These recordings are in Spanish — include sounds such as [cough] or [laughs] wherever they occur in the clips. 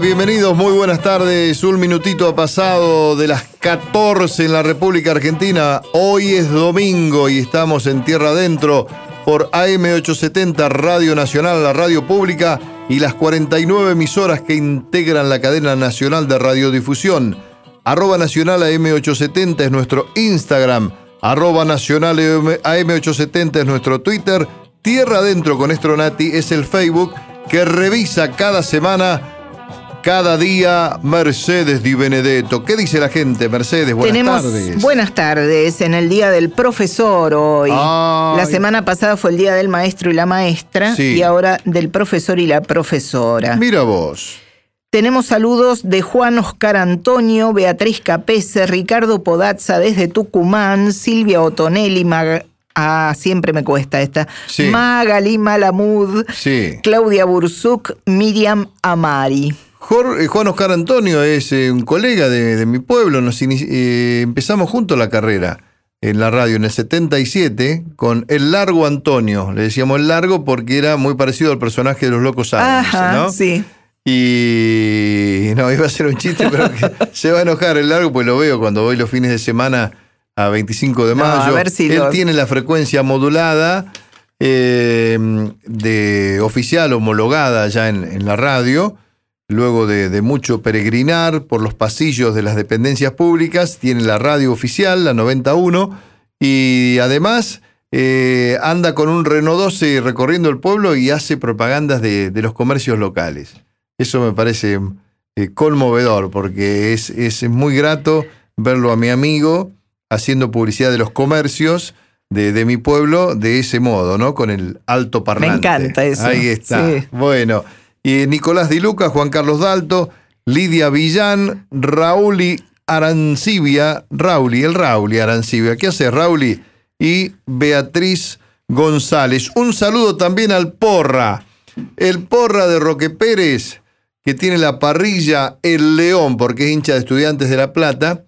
Bienvenidos, muy buenas tardes. Un minutito ha pasado de las 14 en la República Argentina. Hoy es domingo y estamos en Tierra Adentro por AM870 Radio Nacional, la radio pública y las 49 emisoras que integran la cadena nacional de radiodifusión. Arroba Nacional AM870 es nuestro Instagram. Arroba Nacional AM870 es nuestro Twitter. Tierra Adentro con Estronati es el Facebook que revisa cada semana, cada día, Mercedes Di Benedetto. ¿Qué dice la gente, Mercedes? Buenas Tenemos tardes. buenas tardes en el Día del Profesor hoy. Ay. La semana pasada fue el Día del Maestro y la Maestra Sí. y ahora del Profesor y la Profesora. Mira vos. Tenemos saludos de Juan Oscar Antonio, Beatriz Capese, Ricardo Podazza desde Tucumán, Silvia Otonelli, Mag- ah, siempre me cuesta esta, Sí. Magali Malamud, Sí. Claudia Bursuk, Miriam Amari. Eh, Juan Oscar Antonio es eh, un colega de, de mi pueblo. Nos eh, empezamos juntos la carrera en la radio en el 77 con El Largo Antonio. Le decíamos El Largo porque era muy parecido al personaje de los Locos Adams, ¿no? sí. Y no, [laughs] iba a ser un chiste, pero [laughs] se va a enojar el largo, pues lo veo cuando voy los fines de semana a 25 de No, mayo. a ver si Él lo- tiene la frecuencia modulada eh, de oficial homologada ya en, en la radio. Luego de, de mucho peregrinar por los pasillos de las dependencias públicas, tiene la radio oficial, la 91, y además eh, anda con un Renault 12 recorriendo el pueblo y hace propagandas de, de los comercios locales. Eso me parece eh, conmovedor porque es, es muy grato verlo a mi amigo haciendo publicidad de los comercios de, de mi pueblo de ese modo, ¿no? Con el alto parlante. encanta eso, Ahí está. sí. Bueno, y Nicolás Di Luca, Juan Carlos Dalto, Lidia Villán, Rauli Arancibia, Rauli, el Rauli Arancibia. ¿Qué hace Rauli? Y Beatriz González. Un saludo también al Porra, el Porra de Roque Pérez, que tiene la parrilla El León, porque es hincha de estudiantes de La Plata.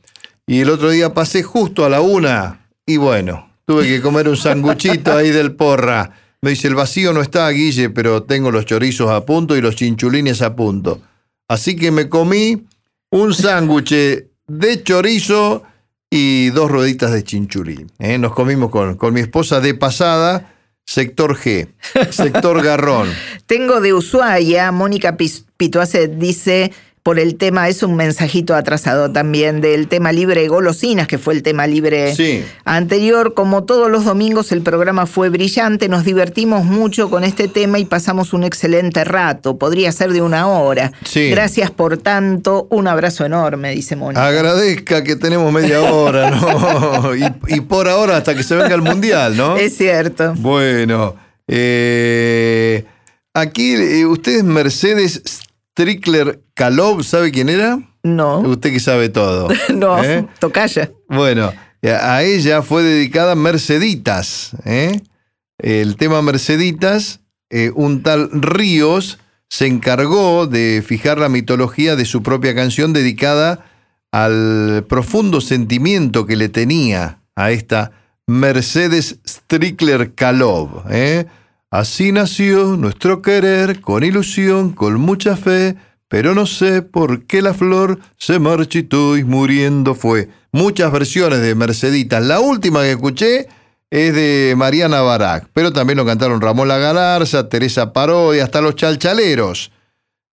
Y el otro día pasé justo a la una y bueno, tuve que comer un sanguchito ahí del Porra. Me dice, el vacío no está, Guille, pero tengo los chorizos a punto y los chinchulines a punto. Así que me comí un sándwich de chorizo y dos rueditas de chinchulín. ¿eh? Nos comimos con, con mi esposa de pasada, sector G, sector [laughs] Garrón. Tengo de Ushuaia, Mónica Pituace dice por el tema, es un mensajito atrasado también, del tema libre de golosinas, que fue el tema libre Sí. anterior. Como todos los domingos, el programa fue brillante, nos divertimos mucho con este tema y pasamos un excelente rato. Podría ser de una hora. Sí. Gracias por tanto, un abrazo enorme, dice Mónica. Agradezca que tenemos media hora, ¿no? [laughs] Y, y por ahora hasta que se venga el mundial, ¿no? Es cierto. Bueno, eh, aquí eh, usted es Mercedes Strickler Kalov, ¿sabe quién era? No, Usted que sabe todo. [laughs] no, ¿eh? tocaya. Bueno, a ella fue dedicada Merceditas. ¿eh? El tema Merceditas, eh, un tal Ríos se encargó de fijar la mitología de su propia canción dedicada al profundo sentimiento que le tenía a esta Mercedes Strickler Kalov. ¿eh? Así nació nuestro querer, con ilusión, con mucha fe, pero no sé por qué la flor se marchitó y muriendo fue. Muchas versiones de Merceditas. La última que escuché es de Mariana Barak, pero también lo cantaron Ramón La Galarza, Teresa Parodi, hasta los chalchaleros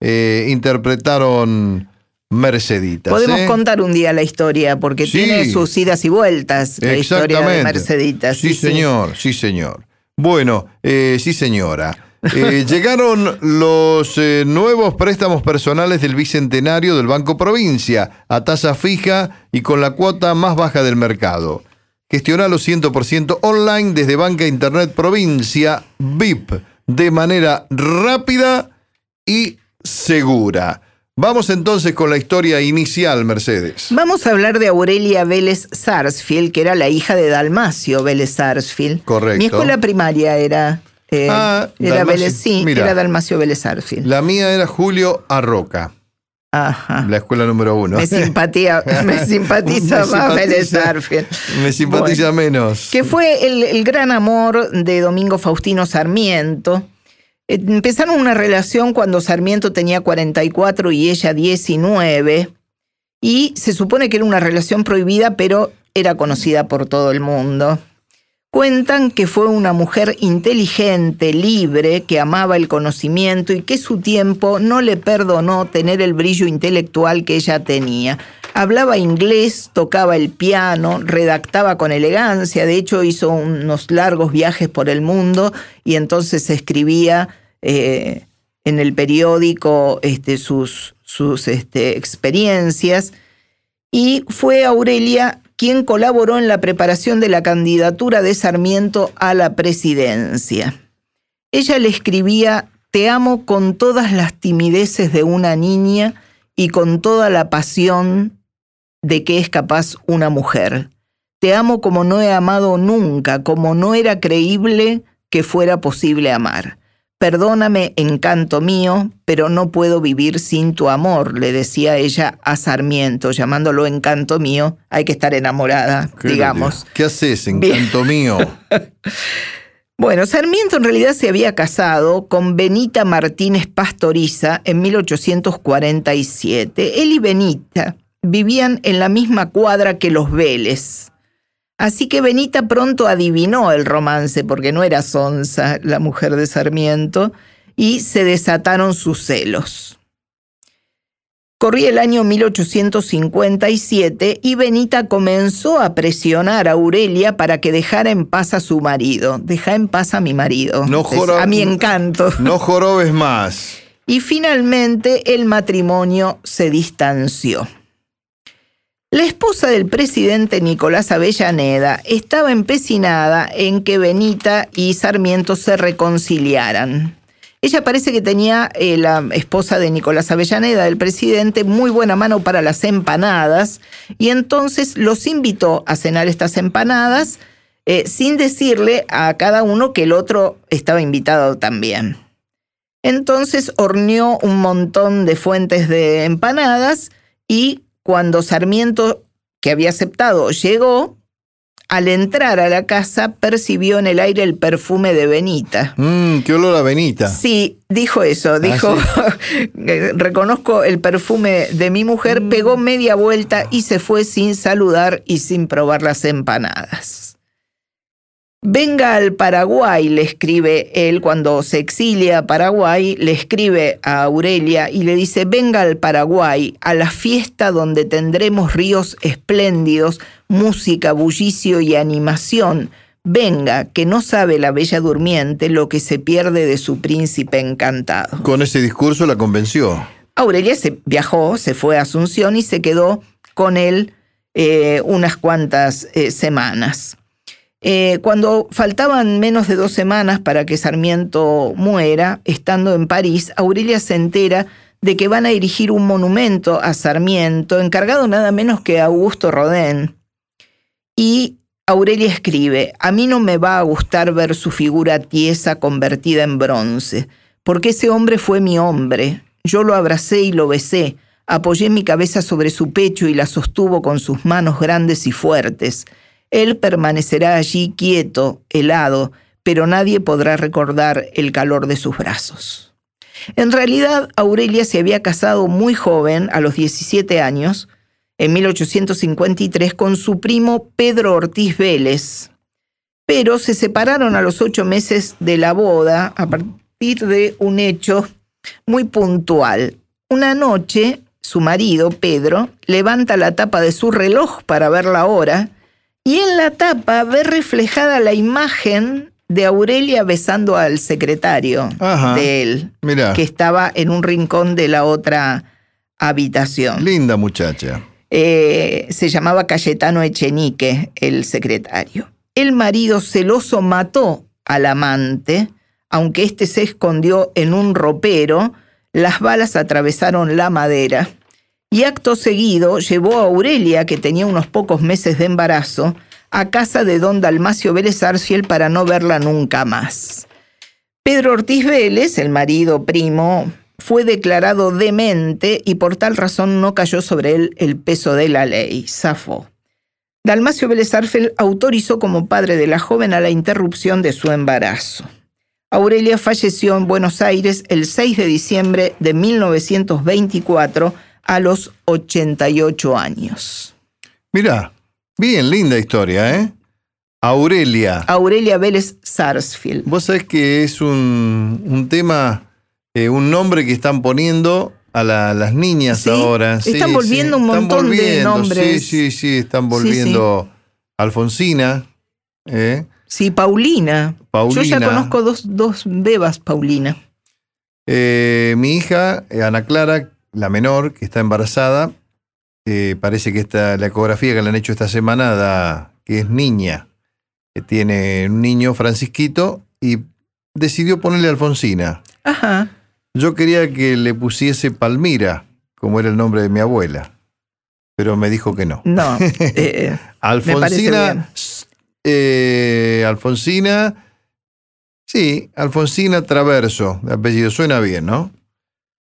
eh, interpretaron Merceditas. Podemos ¿eh? contar un día la historia, porque Sí. tiene sus idas y vueltas, la historia de Merceditas. Sí, señor, sí, señor. Bueno, eh, sí, señora. Eh, [laughs] llegaron los eh, nuevos préstamos personales del Bicentenario del Banco Provincia a tasa fija y con la cuota más baja del mercado. Gestionalo 100% online desde Banca Internet Provincia VIP de manera rápida y segura. Vamos entonces con la historia inicial, Mercedes. Vamos a hablar de Aurelia Vélez Sarsfield, que era la hija de Dalmacio Vélez Sarsfield. Correcto. Mi escuela primaria era, eh, Ah, era Dalmacio. Vélez, sí, Mira. era Dalmacio Vélez Sarsfield. La mía era Julio Arroca, Ajá. la escuela número uno. Me, simpatía, me [laughs] simpatiza más Vélez Sarsfield. Me simpatiza menos. que fue el, el gran amor de Domingo Faustino Sarmiento. Empezaron una relación cuando Sarmiento tenía 44 y ella 19, y se supone que era una relación prohibida, pero era conocida por todo el mundo. Cuentan que fue una mujer inteligente, libre, que amaba el conocimiento y que su tiempo no le perdonó tener el brillo intelectual que ella tenía. Hablaba inglés, tocaba el piano, redactaba con elegancia, de hecho hizo unos largos viajes por el mundo y entonces escribía eh, en el periódico este, sus, sus este, experiencias. Y fue Aurelia quien colaboró en la preparación de la candidatura de Sarmiento a la presidencia. Ella le escribía, Te amo con todas las timideces de una niña y con toda la pasión de que es capaz una mujer. Te amo como no he amado nunca, como no era creíble que fuera posible amar. Perdóname, encanto mío, pero no puedo vivir sin tu amor, le decía ella a Sarmiento, llamándolo encanto mío. Hay que estar enamorada, digamos. ¿Qué haces, encanto mío? [laughs] bueno, Sarmiento en realidad se había casado con Benita Martínez Pastoriza en 1847. Él y Benita vivían en la misma cuadra que los Vélez. Así que Benita pronto adivinó el romance, porque no era Sonsa, la mujer de Sarmiento, y se desataron sus celos. Corría el año 1857 y Benita comenzó a presionar a Aurelia para que dejara en paz a su marido. Deja en paz a mi marido. No a mi encanto. No jorobes más. Y finalmente el matrimonio se distanció. La esposa del presidente Nicolás Avellaneda estaba empecinada en que Benita y Sarmiento se reconciliaran. Ella parece que tenía, eh, la esposa de Nicolás Avellaneda, del presidente, muy buena mano para las empanadas y entonces los invitó a cenar estas empanadas eh, sin decirle a cada uno que el otro estaba invitado también. Entonces horneó un montón de fuentes de empanadas y cuando Sarmiento, que había aceptado, llegó, al entrar a la casa percibió en el aire el perfume de Benita. Mmm, qué olor a Benita. Sí, dijo eso, ah, dijo, [laughs] reconozco el perfume de mi mujer, mm. pegó media vuelta y se fue sin saludar y sin probar las empanadas. Venga al Paraguay, le escribe él cuando se exilia a Paraguay, le escribe a Aurelia y le dice, venga al Paraguay, a la fiesta donde tendremos ríos espléndidos, música, bullicio y animación. Venga, que no sabe la bella durmiente lo que se pierde de su príncipe encantado. Con ese discurso la convenció. Aurelia se viajó, se fue a Asunción y se quedó con él eh, unas cuantas eh, semanas. Eh, cuando faltaban menos de dos semanas para que Sarmiento muera, estando en París, Aurelia se entera de que van a erigir un monumento a Sarmiento, encargado nada menos que Augusto Rodin. Y Aurelia escribe, a mí no me va a gustar ver su figura tiesa convertida en bronce, porque ese hombre fue mi hombre. Yo lo abracé y lo besé, apoyé mi cabeza sobre su pecho y la sostuvo con sus manos grandes y fuertes. Él permanecerá allí quieto, helado, pero nadie podrá recordar el calor de sus brazos. En realidad, Aurelia se había casado muy joven, a los 17 años, en 1853, con su primo Pedro Ortiz Vélez, pero se separaron a los ocho meses de la boda a partir de un hecho muy puntual. Una noche, su marido, Pedro, levanta la tapa de su reloj para ver la hora y en la tapa ve reflejada la imagen de Aurelia besando al secretario de él, que estaba en un rincón de la otra habitación. Linda muchacha. Eh, se llamaba Cayetano Echenique, el secretario. El marido celoso mató al amante, aunque éste se escondió en un ropero, las balas atravesaron la madera y acto seguido llevó a Aurelia, que tenía unos pocos meses de embarazo, a casa de don Dalmacio Vélez Arciel para no verla nunca más. Pedro Ortiz Vélez, el marido primo, fue declarado demente y por tal razón no cayó sobre él el peso de la ley, zafó. Dalmacio Vélez Arciel autorizó como padre de la joven a la interrupción de su embarazo. Aurelia falleció en Buenos Aires el 6 de diciembre de 1924 a los 88 años. Mirá, bien linda historia, ¿eh? Aurelia. Aurelia Vélez Sarsfield. Vos sabés que es un, un tema, eh, un nombre que están poniendo a la- las niñas Sí, ahora. están volviendo un montón de nombres. Sí, sí, sí, están volviendo Alfonsina, ¿eh? Sí, Paulina. Yo ya Paulina. conozco dos, dos bebas, Paulina. Eh, mi hija, Ana Clara, la menor, que está embarazada, eh, parece que esta, la ecografía que le han hecho esta semana da que es niña, que tiene un niño, Francisquito, y decidió ponerle Alfonsina. Ajá. Yo quería que le pusiese Palmira, como era el nombre de mi abuela, pero me dijo que no. No. eh, [laughs] bien. Alfonsina, eh, Alfonsina, sí, Alfonsina Traverso, de apellido, suena bien, ¿no?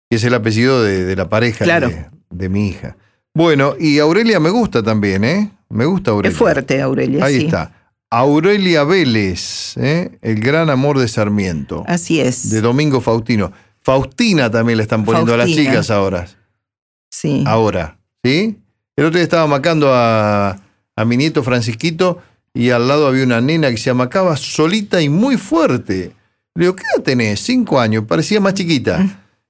Es el apellido de, de la pareja Claro. de, de mi hija. Bueno, y Aurelia me gusta también, ¿eh? Me gusta Aurelia. es fuerte, Aurelia. Ahí sí. está. Aurelia Vélez, ¿eh? el gran amor de Sarmiento, Así es. de Domingo Faustino. Faustina también le están poniendo a las chicas ahora. Sí. Ahora, ¿sí? El otro día estaba macando a, a mi nieto Francisquito y al lado había una nena que se amacaba solita y muy fuerte. Le digo, ¿qué edad tenés? Cinco años, parecía más chiquita.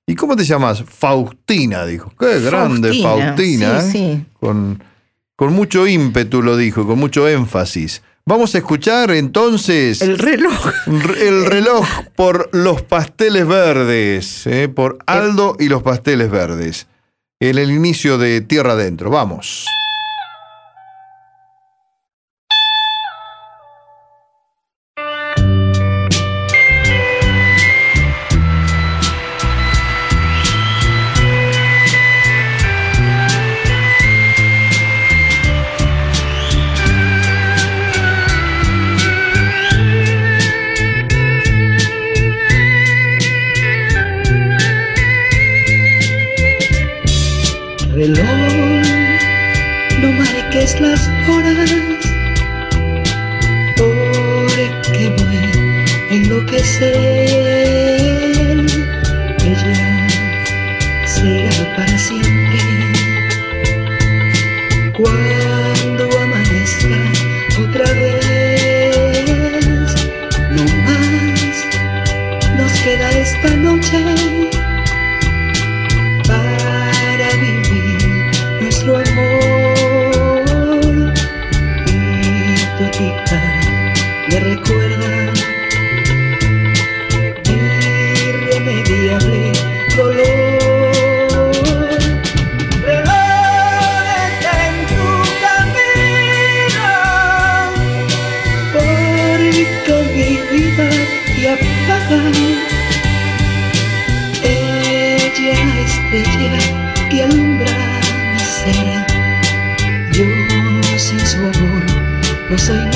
¿Y cómo te llamas? Faustina, dijo. Qué grande Faustina. Sí, ¿eh? sí. Con, con mucho ímpetu lo dijo, con mucho énfasis. Vamos a escuchar entonces El reloj. el reloj por los pasteles verdes, ¿eh? por Aldo y los pasteles verdes. En el inicio de Tierra Adentro. Vamos. Reloj, no marques las horas, porque voy a enloquecer. No soy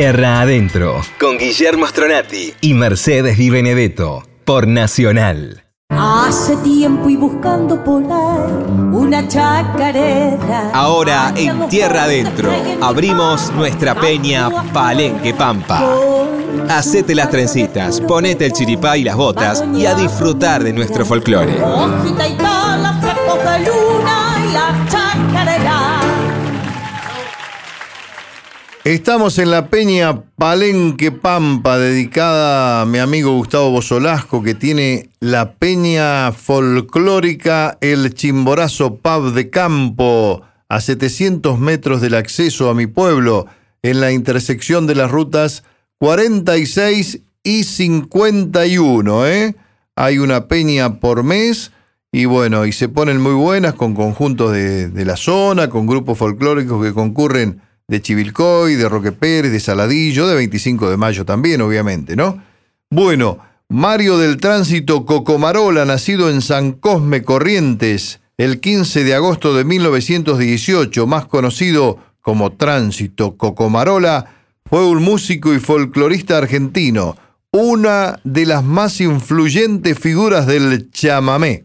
Tierra Adentro, con Guillermo Stronati y Mercedes Di Benedetto, por Nacional. Hace tiempo y buscando por una chacarera. Ahora en Tierra Adentro abrimos nuestra peña Palenque Pampa. Hacete las trencitas, ponete el chiripá y las botas y a disfrutar de nuestro folclore. Estamos en la peña Palenque Pampa, dedicada a mi amigo Gustavo Bosolasco, que tiene la peña folclórica El Chimborazo Pub de Campo, a 700 metros del acceso a mi pueblo, en la intersección de las rutas 46 y 51. ¿eh? Hay una peña por mes y bueno, y se ponen muy buenas con conjuntos de, de la zona, con grupos folclóricos que concurren de Chivilcoy, de Roque Pérez, de Saladillo, de 25 de mayo también, obviamente, ¿no? Bueno, Mario del Tránsito Cocomarola, nacido en San Cosme Corrientes el 15 de agosto de 1918, más conocido como Tránsito Cocomarola, fue un músico y folclorista argentino, una de las más influyentes figuras del chamamé.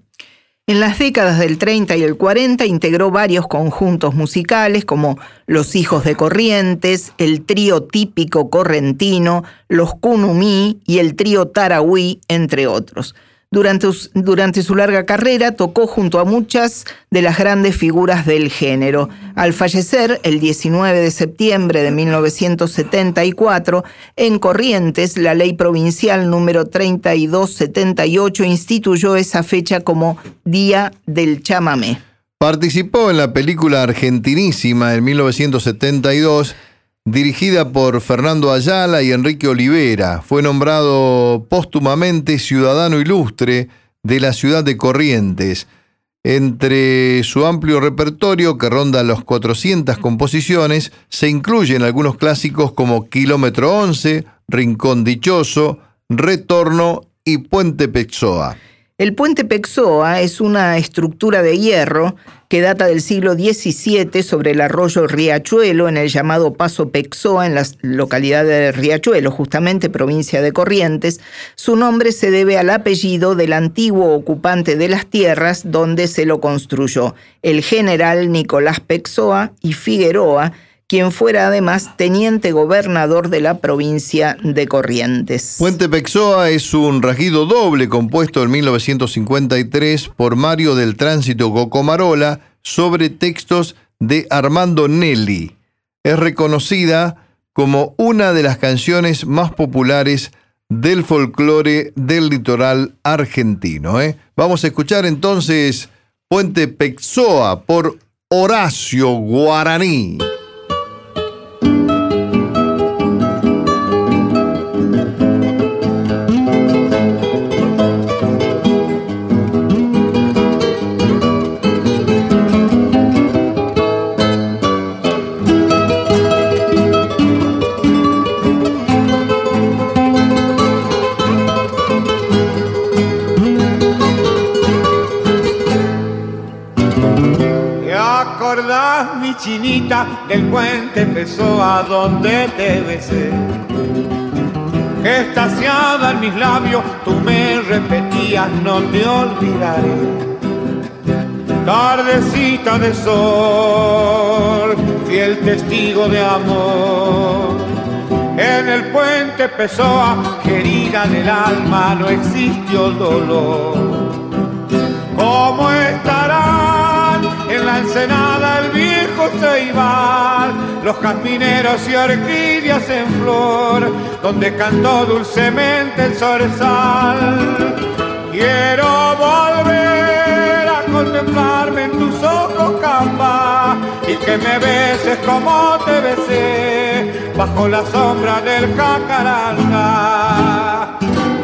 En las décadas del 30 y el 40 integró varios conjuntos musicales como Los Hijos de Corrientes, el trío típico correntino, los Kunumí y el trío Tarahui, entre otros. Durante, durante, su larga carrera tocó junto a muchas de las grandes figuras del género. Al fallecer el 19 de septiembre de 1974, en Corrientes, la ley provincial número 3278 instituyó esa fecha como Día del Chamamé. Participó en la película argentinísima en 1972 dirigida por Fernando Ayala y Enrique Olivera. Fue nombrado póstumamente ciudadano ilustre de la ciudad de Corrientes. Entre su amplio repertorio, que ronda los 400 composiciones, se incluyen algunos clásicos como Kilómetro 11, Rincón Dichoso, Retorno y Puente Pexoa. El puente Pexoa es una estructura de hierro que data del siglo XVII sobre el arroyo Riachuelo en el llamado Paso Pexoa en la localidad de Riachuelo, justamente provincia de Corrientes. Su nombre se debe al apellido del antiguo ocupante de las tierras donde se lo construyó, el general Nicolás Pexoa y Figueroa, quien fuera además teniente gobernador de la provincia de Corrientes. Puente Pexoa es un rajido doble compuesto en 1953 por Mario del Tránsito Cocomarola sobre textos de Armando Nelli. Es reconocida como una de las canciones más populares del folclore del litoral argentino. ¿eh? Vamos a escuchar entonces Puente Pexoa por Horacio Guaraní. Chinita del puente empezó a donde te besé. Estaciada en mis labios, tú me repetías, no te olvidaré. Tardecita de sol, fiel testigo de amor. En el puente Pessoa, querida del alma, no existió dolor. ¿Cómo estarán en la ensenada Los jazmineros y orquídeas en flor, donde cantó dulcemente el zorzal. Quiero volver a contemplarme en tus ojos, camba, y que me beses como te besé, bajo la sombra del jacaranda.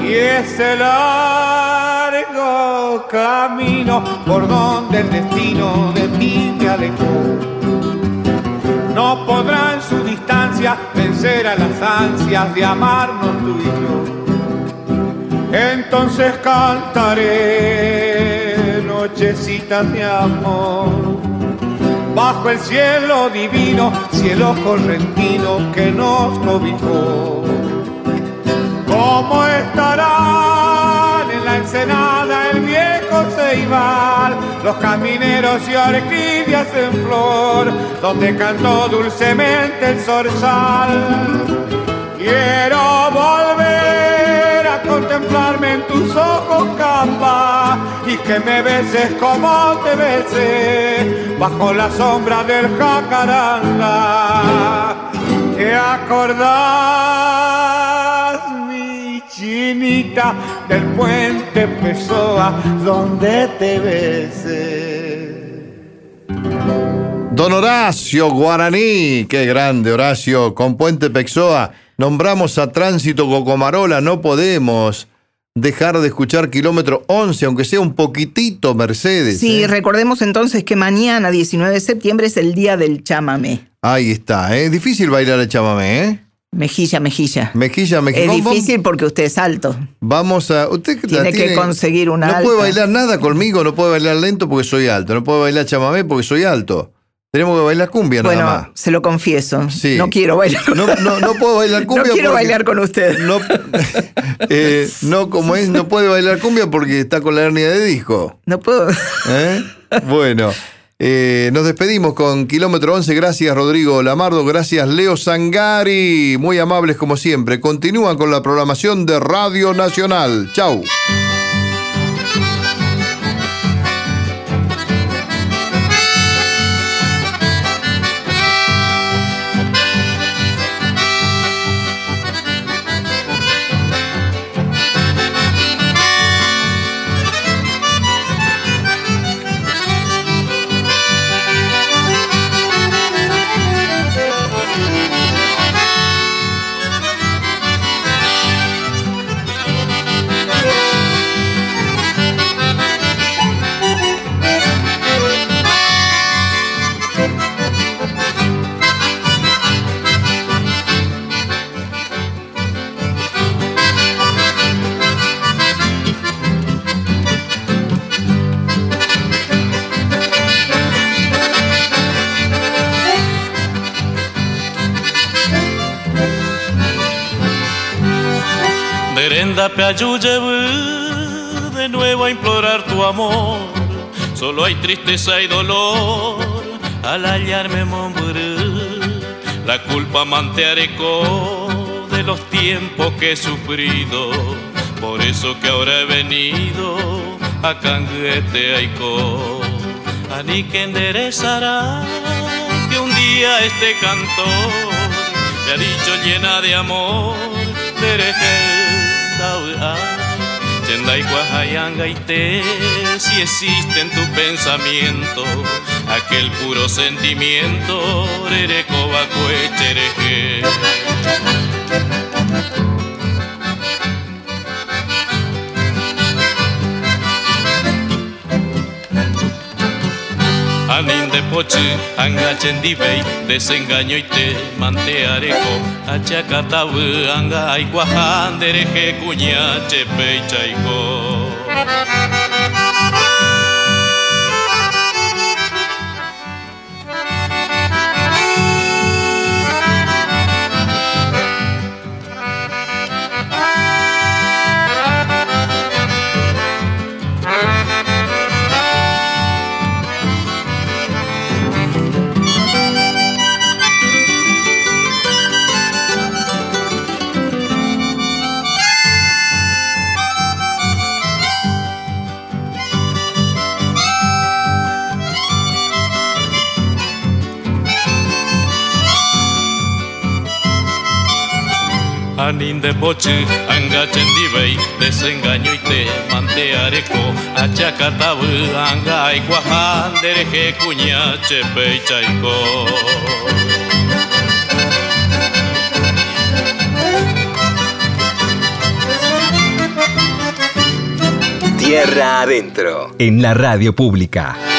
Y ese largo camino por donde el destino de ti me alejó. No podrá en su distancia vencer a las ansias de amarnos tú y yo. Entonces cantaré nochecitas de amor bajo el cielo divino, cielo correntino que nos cobijó. ¿Cómo estarán en la ensenada el viejo Ceibal, los camineros y orquídeas en flor, donde cantó dulcemente el zorzal? Quiero volver a contemplarme en tus ojos, capa, y que me beses como te besé, bajo la sombra del jacaranda. ¿Te acordás, del puente Pessoa, donde te besé? Don Horacio Guaraní, qué grande Horacio, con Puente Pexoa. Nombramos a Tránsito Cocomarola, no podemos dejar de escuchar kilómetro 11, aunque sea un poquitito Mercedes. Sí, ¿eh? recordemos entonces que mañana, 19 de septiembre, es el día del chamamé. Ahí está, ¿eh? Difícil bailar el chamamé, ¿eh? Mejilla, mejilla. Mejilla, mejilla. Es difícil porque usted es alto. Vamos a. Usted Tiene que conseguir una No alta. puede bailar nada conmigo, no puede bailar lento porque soy alto. No puede bailar chamamé porque soy alto. Tenemos que bailar cumbia Bueno, nada más. se lo confieso. Sí. No quiero bailar No, no, no puedo bailar [laughs] cumbia. No quiero bailar con usted. No, [laughs] eh, no, como es, no puede bailar cumbia porque está con la hernia de disco. No puedo. ¿eh? Bueno, eh, nos despedimos con kilómetro 11. Gracias, Rodrigo Lamardo. Gracias, Leo Sangari. Muy amables como siempre. Continúan con la programación de Radio Nacional. Chau. Merenda Peayuyebu, de nuevo a implorar tu amor. Solo hay tristeza y dolor al hallarme Momburú. La culpa manteareco de los tiempos que he sufrido. Por eso que ahora he venido a Canguete Aiko. Ani que enderezará que un día este cantor me ha dicho llena de amor. Chendai Guajayanga y te, si existe en tu pensamiento aquel puro sentimiento, Rerecoba Cuechereje. Anin hotxe Angatzen dibei, desengainoite manteareko. Atxakatabu, anga aikoa handere jekunia txepeitzaiko y chaico. Anin de poche, anga chendibei, desengaño y te manteareco, achacatabu, anga cuña, chepe y chaico. Tierra adentro. En la radio pública.